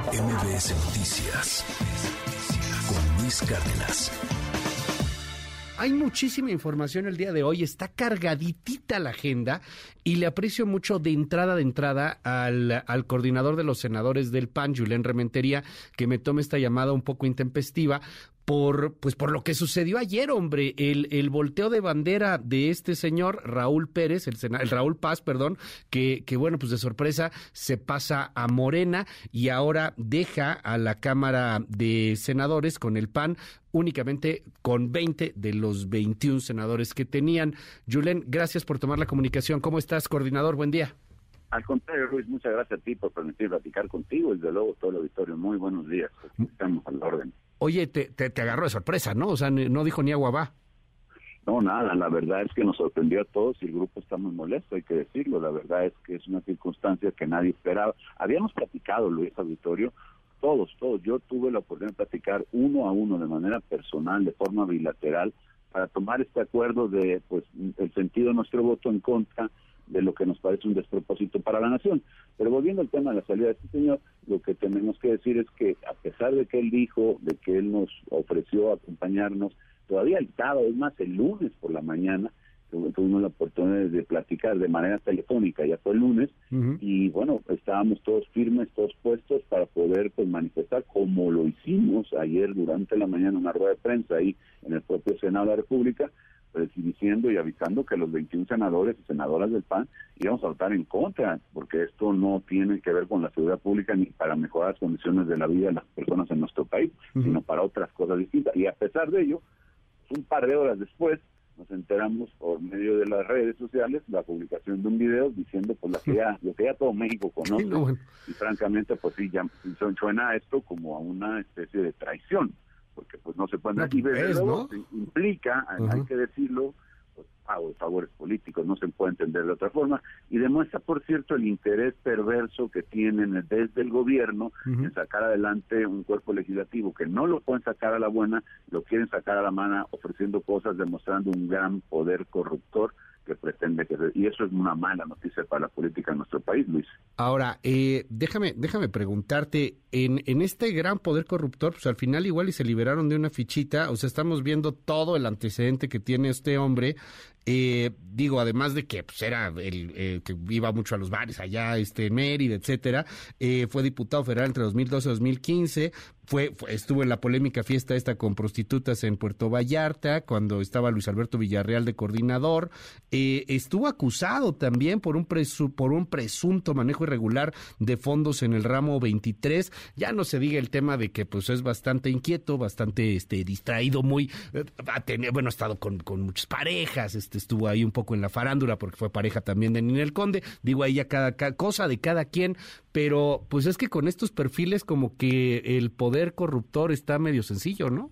MBS Noticias con Luis Cárdenas. Hay muchísima información el día de hoy, está cargaditita la agenda y le aprecio mucho de entrada de entrada al, al coordinador de los senadores del PAN, Julián Rementería, que me tome esta llamada un poco intempestiva, por pues por lo que sucedió ayer, hombre, el, el volteo de bandera de este señor Raúl Pérez, el, el Raúl Paz, perdón, que, que bueno, pues de sorpresa se pasa a Morena y ahora deja a la Cámara de Senadores con el PAN únicamente con 20 de los 21 senadores que tenían. Julen, gracias por tomar la comunicación. ¿Cómo estás, coordinador? Buen día. Al contrario, Luis, muchas gracias a ti por permitir platicar contigo y de luego todo el auditorio. Muy buenos días. Estamos al orden. Oye, te, te, agarró de sorpresa, ¿no? O sea, no dijo ni agua va. No, nada, la verdad es que nos sorprendió a todos y el grupo está muy molesto, hay que decirlo. La verdad es que es una circunstancia que nadie esperaba. Habíamos platicado, Luis Auditorio, todos, todos. Yo tuve la oportunidad de platicar uno a uno, de manera personal, de forma bilateral, para tomar este acuerdo de, pues, el sentido de nuestro voto en contra de lo que nos parece un despropósito para la nación. Pero volviendo al tema de la salida de este señor, lo que tenemos que decir es que a pesar de que él dijo, de que él nos ofreció acompañarnos, todavía el sábado, es más, el lunes por la mañana, tuvimos la oportunidad de platicar de manera telefónica, ya fue el lunes, y bueno, estábamos todos firmes, todos puestos para poder pues manifestar como lo hicimos ayer durante la mañana una rueda de prensa ahí en el propio Senado de la República, diciendo y avisando que los 21 senadores y senadoras del PAN íbamos a votar en contra, porque esto no tiene que ver con la seguridad pública ni para mejorar las condiciones de la vida de las personas en nuestro país, sino para otras cosas distintas. Y a pesar de ello, un par de horas después, nos enteramos por medio de las redes sociales la publicación de un video diciendo pues la que ya, lo que ya todo México conoce. y francamente pues sí ya suena esto como a una especie de traición pues no se pueden no, y ¿no? implica hay que decirlo pues, pago favores políticos no se puede entender de otra forma. Y demuestra por cierto el interés perverso que tienen desde el gobierno en sacar adelante un cuerpo legislativo que no lo pueden sacar a la buena lo quieren sacar a la mano ofreciendo cosas demostrando un gran poder corruptor que pretende que y eso es una mala noticia para la política en nuestro país, Luis. Ahora, eh, déjame déjame preguntarte en, en este gran poder corruptor, pues al final igual y se liberaron de una fichita, o sea, estamos viendo todo el antecedente que tiene este hombre eh, digo, además de que pues, era el eh, que iba mucho a los bares allá, este Mérida, etcétera, eh, fue diputado federal entre 2012 y 2015, fue, estuvo en la polémica fiesta esta con prostitutas en Puerto Vallarta, cuando estaba Luis Alberto Villarreal de coordinador, eh, estuvo acusado también por un, por un presunto manejo irregular de fondos en el ramo 23, ya no se diga el tema de que pues es bastante inquieto, bastante este distraído, muy, tenido, bueno, ha estado con, con muchas parejas, este, este, estuvo ahí un poco en la farándula porque fue pareja también de Ninel Conde, digo ahí ya cada, cosa de cada quien, pero pues es que con estos perfiles como que el poder corruptor está medio sencillo, ¿no?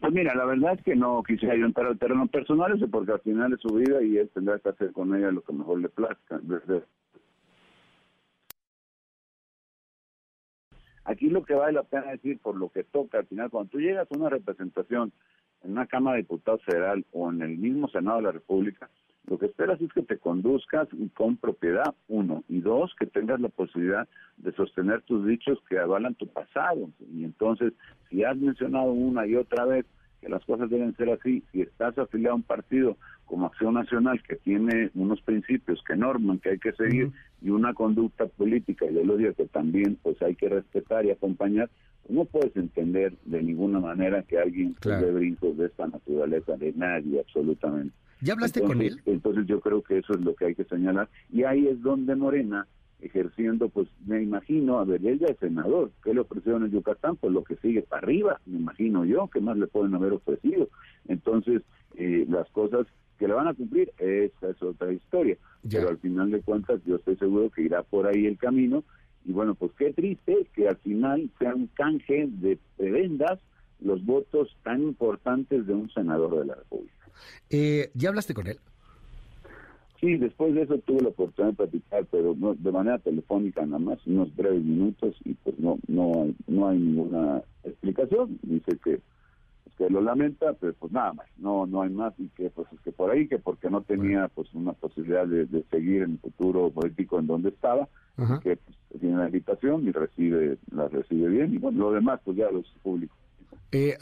Pues mira, la verdad es que no quisiera yo entrar al terreno personal, ese porque al final es su vida y él tendrá que hacer con ella lo que mejor le plazca. Aquí lo que vale la pena decir, por lo que toca, al final, cuando tú llegas a una representación en una Cámara de Diputados Federal o en el mismo Senado de la República, lo que esperas es que te conduzcas con propiedad, uno, y dos, que tengas la posibilidad de sostener tus dichos que avalan tu pasado. Y entonces, si has mencionado una y otra vez que las cosas deben ser así, si estás afiliado a un partido como Acción Nacional que tiene unos principios que norman, que hay que seguir, y una conducta política y de odio que también pues hay que respetar y acompañar, no puedes entender de ninguna manera que alguien claro. brincos de esta naturaleza, de nadie absolutamente. ¿Ya hablaste con él? Entonces yo creo que eso es lo que hay que señalar. Y ahí es donde Morena, ejerciendo, pues me imagino, a ver, él ya es senador, ¿qué le ofrecieron en Yucatán? Pues lo que sigue para arriba, me imagino yo, ¿qué más le pueden haber ofrecido? Entonces, eh, las cosas que le van a cumplir, esa es otra historia. Pero al final de cuentas, yo estoy seguro que irá por ahí el camino y bueno, pues qué triste que al final sea un canje de prebendas los votos tan importantes de un senador de la República. Eh, ¿Ya hablaste con él? Sí, después de eso tuve la oportunidad de platicar, pero no, de manera telefónica nada más, unos breves minutos y pues no no hay, no hay ninguna explicación. Dice que que lo lamenta, pero pues nada más, no no hay más y que pues es que por ahí que porque no tenía pues una posibilidad de, de seguir en el futuro político en donde estaba que pues, tiene la invitación y recibe, la recibe bien, y bueno, lo demás pues ya los públicos. Eh,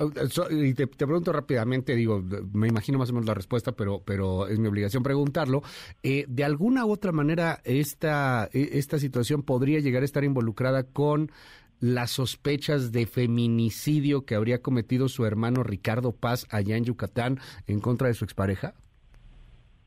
y te, pregunto rápidamente, digo, me imagino más o menos la respuesta, pero, pero es mi obligación preguntarlo. Eh, ¿De alguna u otra manera esta, e, esta situación podría llegar a estar involucrada con las sospechas de feminicidio que habría cometido su hermano Ricardo Paz allá en Yucatán en contra de su expareja?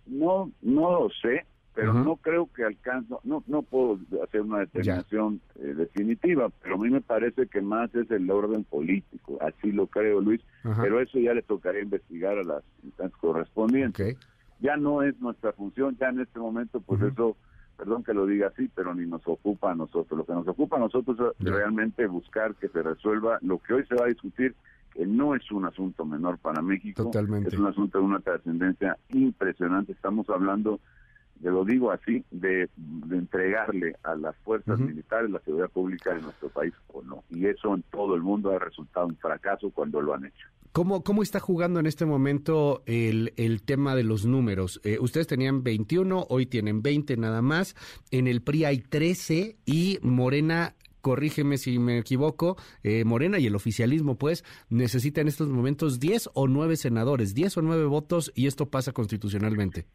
No, no lo sé pero no creo que alcance, no, no puedo hacer una determinación eh, definitiva, pero a mí me parece que más es el orden político, así lo creo Luis, pero eso ya le tocaría investigar a las instancias correspondientes. Ya no es nuestra función, ya en este momento, pues eso, perdón que lo diga así, pero ni nos ocupa a nosotros. Lo que nos ocupa a nosotros es realmente buscar que se resuelva lo que hoy se va a discutir, que no es un asunto menor para México, Totalmente. es un asunto de una trascendencia impresionante. Estamos hablando yo lo digo así, de, entregarle a las fuerzas militares la seguridad pública de nuestro país o no. Y eso en todo el mundo ha resultado un fracaso cuando lo han hecho. ¿Cómo, cómo está jugando en este momento el, el tema de los números? Eh, ustedes tenían 21, hoy tienen 20 nada más. En el PRI hay 13 y Morena corrígeme si me equivoco, eh, Morena y el oficialismo, pues, necesita en estos momentos 10 o 9 senadores, 10 o 9 votos y esto pasa constitucionalmente.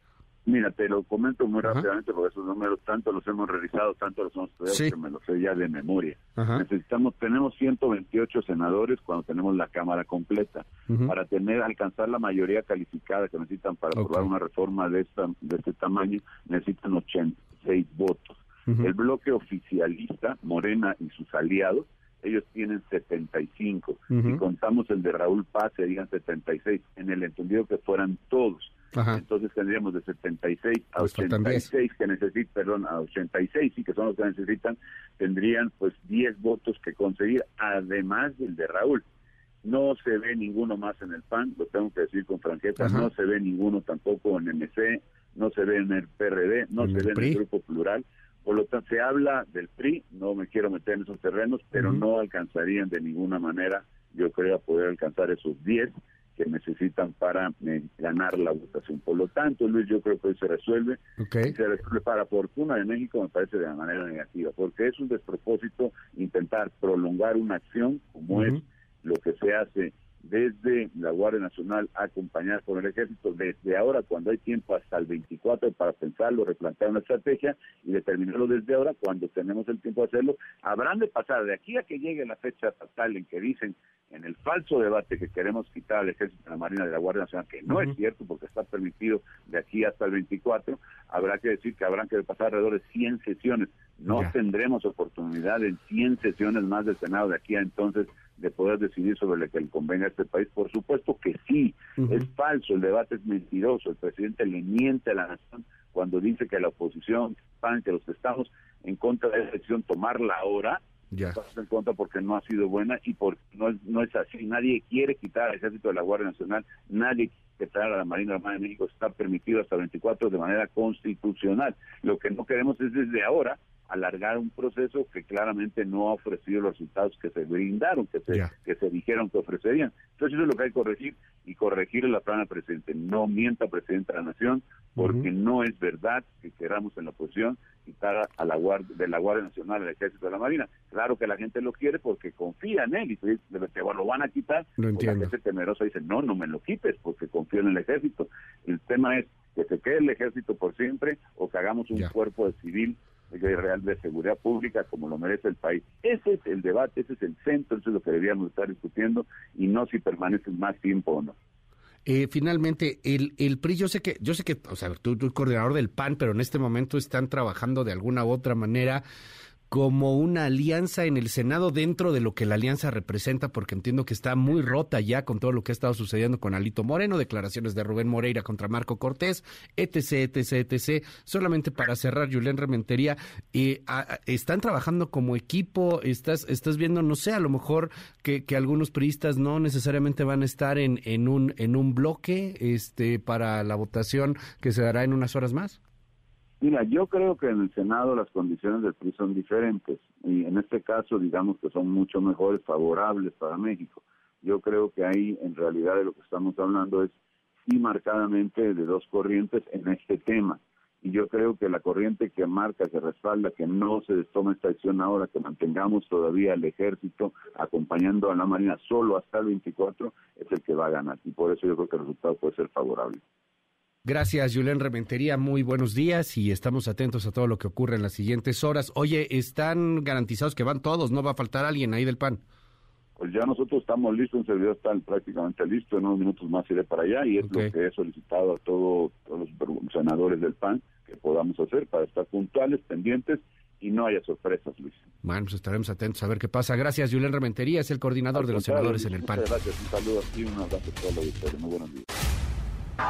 Mira, te lo comento muy rápidamente porque esos números tanto los hemos revisado, tanto los hemos estudiado que me los sé ya de memoria. Necesitamos, tenemos 128 senadores cuando tenemos la Cámara completa. Para tener, alcanzar la mayoría calificada que necesitan para aprobar una reforma de, esta, de este tamaño, necesitan 86 votos. El bloque oficialista, Morena y sus aliados, ellos tienen 75. Si contamos el de Raúl Paz, serían 76, en el entendido que fueran todos. Entonces tendríamos de 76 a 86 pues que necesitan, perdón, a 86 y que son los que necesitan, tendrían pues 10 votos que conseguir, además del de Raúl. No se ve ninguno más en el PAN, lo tengo que decir con franqueza, no se ve ninguno tampoco en MC, no se ve en el PRD, no se ve en el Grupo Plural. Por lo tanto, se habla del PRI, no me quiero meter en esos terrenos, pero no alcanzarían de ninguna manera, yo creo, a poder alcanzar esos 10 que necesitan para eh, ganar la votación. Por lo tanto, Luis, yo creo que hoy se resuelve. se resuelve para fortuna de México, me parece de manera negativa, porque es un despropósito intentar prolongar una acción como es lo que se hace desde la Guardia Nacional acompañada por el Ejército, desde ahora, cuando hay tiempo hasta el 24 para pensarlo, replantear una estrategia y determinarlo desde ahora, cuando tenemos el tiempo de hacerlo, habrán de pasar de aquí a que llegue la fecha fatal en que dicen en el falso debate que queremos quitar al Ejército de la Marina de la Guardia Nacional, que no es cierto porque está permitido de aquí hasta el 24, habrá que decir que habrán que pasar alrededor de 100 sesiones. No tendremos oportunidad en 100 sesiones más del Senado de aquí a entonces de poder decidir sobre lo que le convenga a este país. Por supuesto que sí, es falso, el debate es mentiroso, el presidente le miente a la nación cuando dice que la oposición, que los que estamos en contra de esa decisión, tomarla ahora, ya. Estamos en contra porque no ha sido buena y porque no es, no es así. Nadie quiere quitar al ejército de la Guardia Nacional, nadie quitar a la Marina Armada de México, está permitido hasta 24 de manera constitucional. Lo que no queremos es desde ahora alargar un proceso que claramente no ha ofrecido los resultados que se brindaron, que se, que se dijeron que ofrecerían. Entonces eso es lo que hay que corregir y corregir la plana presidente. No mienta presidente de la nación porque no es verdad que queramos en la oposición quitar a la guardia, de la Guardia Nacional el Ejército de la Marina. Claro que la gente lo quiere porque confía en él y dice, bueno, lo van a quitar. Lo pues entiendo. La gente temerosa dice, no, no me lo quites porque en el ejército. El tema es que se quede el ejército por siempre o que hagamos un cuerpo de civil real de seguridad pública como lo merece el país. Ese es el debate, ese es el centro, eso es lo que deberíamos estar discutiendo y no si permanecen más tiempo o no. Eh, finalmente, el, el PRI, yo sé que, yo sé que, o sea, tú, tú eres coordinador del PAN, pero en este momento están trabajando de alguna u otra manera como una alianza en el Senado dentro de lo que la alianza representa, porque entiendo que está muy rota ya con todo lo que ha estado sucediendo con Alito Moreno, declaraciones de Rubén Moreira contra Marco Cortés, etc., etc., etc. Solamente para cerrar, Julián Rementería, eh, ¿están trabajando como equipo? ¿Estás, estás viendo, no sé, a lo mejor que, que algunos priistas no necesariamente van a estar en, en, un, en un bloque este, para la votación que se dará en unas horas más? Mira, yo creo que en el Senado las condiciones del PRI son diferentes y en este caso digamos que son mucho mejores, favorables para México. Yo creo que ahí en realidad de lo que estamos hablando es sí marcadamente de dos corrientes en este tema. y yo creo que la corriente que marca, que respalda, que no se tome esta acción ahora, que mantengamos todavía el ejército acompañando a la Marina solo hasta el 24, es el que va a ganar. Y por eso yo creo que el resultado puede ser favorable. Gracias, Julián Rementería. Muy buenos días y estamos atentos a todo lo que ocurre en las siguientes horas. Oye, ¿están garantizados que van todos? ¿No va a faltar alguien ahí del PAN? Pues ya nosotros estamos listos, un servidor está prácticamente listo, en unos minutos más iré para allá y es lo que he solicitado a todos los senadores del PAN que podamos hacer para estar puntuales, pendientes y no haya sorpresas, Luis. Bueno, pues estaremos atentos a ver qué pasa. Gracias, Julián Rementería, es el coordinador de los senadores en el PAN. Gracias, un saludo aquí, un abrazo a todos los Muy buenos días.